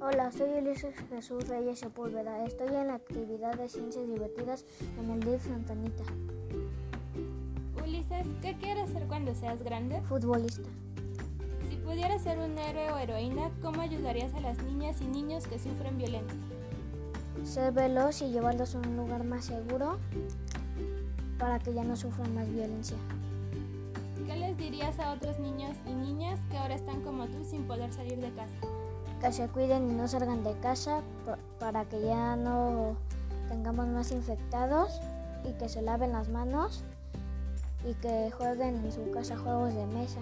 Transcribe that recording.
Soy Ulises Jesús Reyes Sepúlveda. Estoy en la actividad de ciencias divertidas en el DIF Santanita. Ulises, ¿qué quieres ser cuando seas grande? Futbolista. Si pudieras ser un héroe o heroína, ¿cómo ayudarías a las niñas y niños que sufren violencia? Ser veloz y llevarlos a un lugar más seguro para que ya no sufran más violencia. ¿Qué les dirías a otros niños y niñas que ahora están como tú sin poder salir de casa? Que se cuiden y no salgan de casa para que ya no tengamos más infectados y que se laven las manos y que jueguen en su casa juegos de mesa.